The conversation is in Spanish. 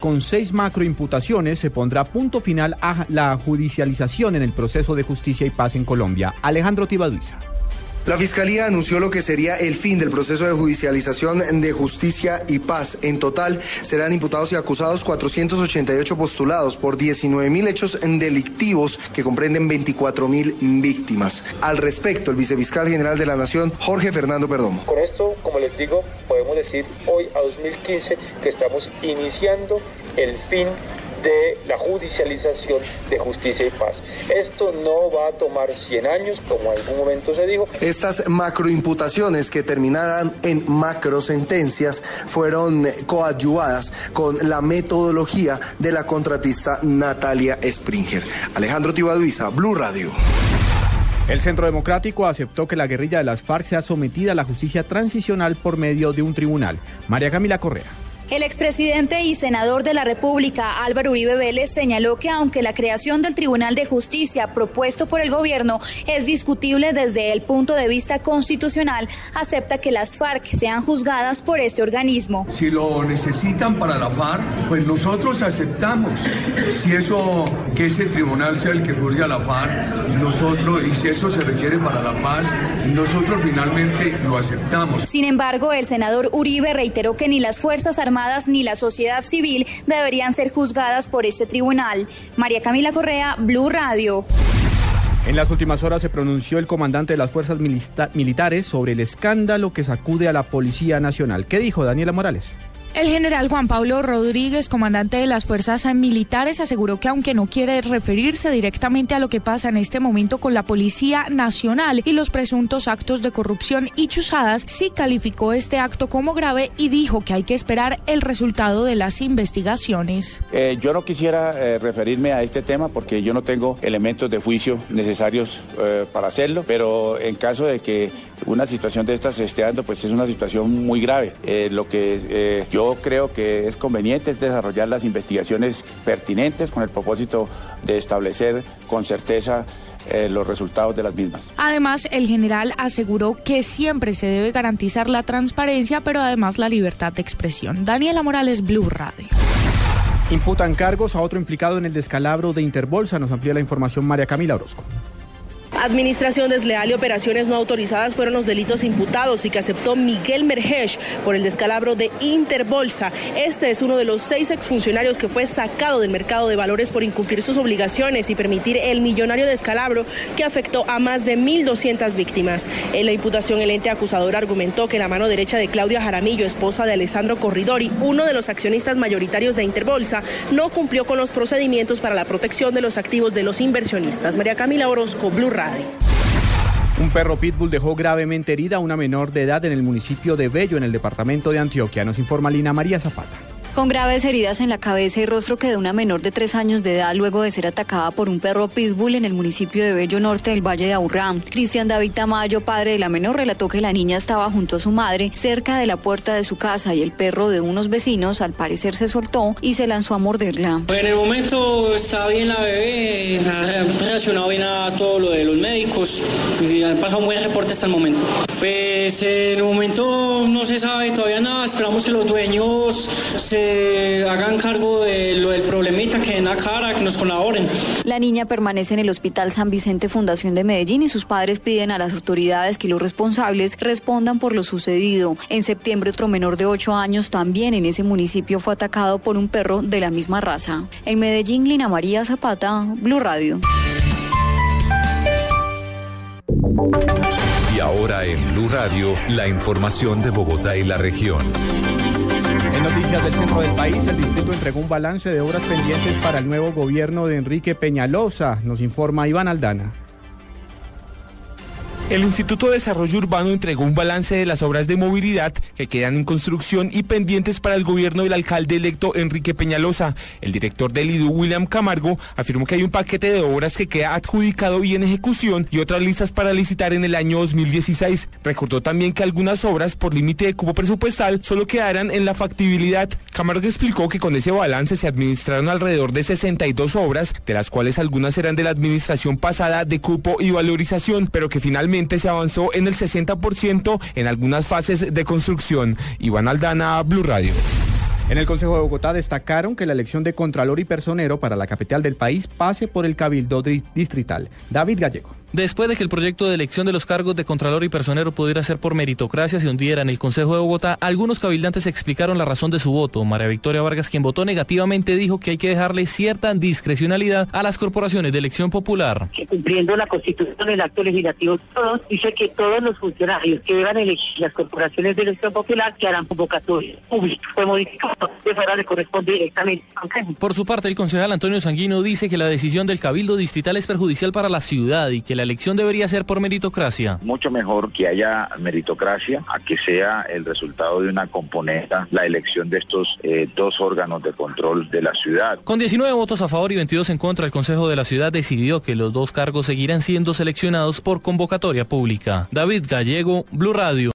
Con seis macroimputaciones se pondrá punto final a la judicialización en el proceso de justicia y paz en Colombia. Alejandro Tibaduiza. La Fiscalía anunció lo que sería el fin del proceso de judicialización de justicia y paz. En total serán imputados y acusados 488 postulados por 19 mil hechos delictivos que comprenden 24 mil víctimas. Al respecto, el vicefiscal general de la Nación, Jorge Fernando Perdomo. Con esto, como les digo, podemos decir hoy a 2015 que estamos iniciando el fin de la judicialización de justicia y paz. Esto no va a tomar 100 años, como en algún momento se dijo. Estas macroimputaciones que terminarán en macrosentencias fueron coadyuvadas con la metodología de la contratista Natalia Springer. Alejandro Tibaduiza, Blue Radio. El Centro Democrático aceptó que la guerrilla de las FARC sea sometida a la justicia transicional por medio de un tribunal. María Camila Correa. El expresidente y senador de la República, Álvaro Uribe Vélez, señaló que aunque la creación del Tribunal de Justicia propuesto por el gobierno es discutible desde el punto de vista constitucional, acepta que las FARC sean juzgadas por este organismo. Si lo necesitan para la FARC, pues nosotros aceptamos. Si eso, que ese tribunal sea el que juzgue a la FARC, nosotros, y si eso se requiere para la paz, nosotros finalmente lo aceptamos. Sin embargo, el senador Uribe reiteró que ni las Fuerzas Armadas ni la sociedad civil deberían ser juzgadas por este tribunal. María Camila Correa, Blue Radio. En las últimas horas se pronunció el comandante de las fuerzas militares sobre el escándalo que sacude a la Policía Nacional. ¿Qué dijo Daniela Morales? El general Juan Pablo Rodríguez, comandante de las fuerzas militares, aseguró que aunque no quiere referirse directamente a lo que pasa en este momento con la Policía Nacional y los presuntos actos de corrupción y chuzadas, sí calificó este acto como grave y dijo que hay que esperar el resultado de las investigaciones. Eh, yo no quisiera eh, referirme a este tema porque yo no tengo elementos de juicio necesarios eh, para hacerlo, pero en caso de que una situación de estas se esté dando, pues es una situación muy grave. lo que yo yo creo que es conveniente desarrollar las investigaciones pertinentes con el propósito de establecer con certeza eh, los resultados de las mismas. Además, el general aseguró que siempre se debe garantizar la transparencia, pero además la libertad de expresión. Daniela Morales, Blue Radio. Imputan cargos a otro implicado en el descalabro de Interbolsa. Nos amplía la información María Camila Orozco. Administración desleal y operaciones no autorizadas fueron los delitos imputados y que aceptó Miguel Mergesh por el descalabro de Interbolsa. Este es uno de los seis exfuncionarios que fue sacado del mercado de valores por incumplir sus obligaciones y permitir el millonario descalabro que afectó a más de 1.200 víctimas. En la imputación, el ente acusador argumentó que la mano derecha de Claudia Jaramillo, esposa de Alessandro Corridori, uno de los accionistas mayoritarios de Interbolsa, no cumplió con los procedimientos para la protección de los activos de los inversionistas. María Camila Orozco, Blue un perro pitbull dejó gravemente herida a una menor de edad en el municipio de Bello, en el departamento de Antioquia. Nos informa Lina María Zapata con graves heridas en la cabeza y rostro quedó una menor de tres años de edad luego de ser atacada por un perro pitbull en el municipio de Bello Norte del Valle de Aburrá. Cristian David Tamayo, padre de la menor, relató que la niña estaba junto a su madre cerca de la puerta de su casa y el perro de unos vecinos al parecer se soltó y se lanzó a morderla. En el momento está bien la bebé, ha reaccionado bien a todo lo de los médicos y han pasado un buen reporte hasta el momento. Pues en el momento no se sabe todavía nada, esperamos que los dueños se hagan cargo de lo del problemita que en la cara, que nos colaboren. La niña permanece en el Hospital San Vicente Fundación de Medellín y sus padres piden a las autoridades que los responsables respondan por lo sucedido. En septiembre otro menor de 8 años también en ese municipio fue atacado por un perro de la misma raza. En Medellín, Lina María Zapata, Blue Radio. Y ahora en Blue Radio, la información de Bogotá y la región noticias del centro del país, el distrito entregó un balance de obras pendientes para el nuevo gobierno de Enrique Peñalosa, nos informa Iván Aldana. El Instituto de Desarrollo Urbano entregó un balance de las obras de movilidad que quedan en construcción y pendientes para el gobierno del alcalde electo Enrique Peñalosa. El director del IDU, William Camargo, afirmó que hay un paquete de obras que queda adjudicado y en ejecución y otras listas para licitar en el año 2016. Recordó también que algunas obras por límite de cupo presupuestal solo quedarán en la factibilidad. Camargo explicó que con ese balance se administraron alrededor de 62 obras, de las cuales algunas eran de la administración pasada de cupo y valorización, pero que finalmente se avanzó en el 60% en algunas fases de construcción. Iván Aldana, Blue Radio. En el Consejo de Bogotá destacaron que la elección de Contralor y Personero para la capital del país pase por el Cabildo Distrital. David Gallego. Después de que el proyecto de elección de los cargos de Contralor y Personero pudiera ser por meritocracia se hundiera en el Consejo de Bogotá, algunos cabildantes explicaron la razón de su voto. María Victoria Vargas, quien votó negativamente, dijo que hay que dejarle cierta discrecionalidad a las corporaciones de elección popular. Que cumpliendo la Constitución, el acto legislativo, todos, dice que todos los funcionarios que deban elegir las corporaciones de elección popular que harán convocatoria pública. Fue modificado, de fuera le corresponde directamente Por su parte, el concejal Antonio Sanguino dice que la decisión del Cabildo Distrital es perjudicial para la ciudad y que la elección debería ser por meritocracia. Mucho mejor que haya meritocracia a que sea el resultado de una componente, la elección de estos eh, dos órganos de control de la ciudad. Con 19 votos a favor y 22 en contra, el Consejo de la Ciudad decidió que los dos cargos seguirán siendo seleccionados por convocatoria pública. David Gallego, Blue Radio.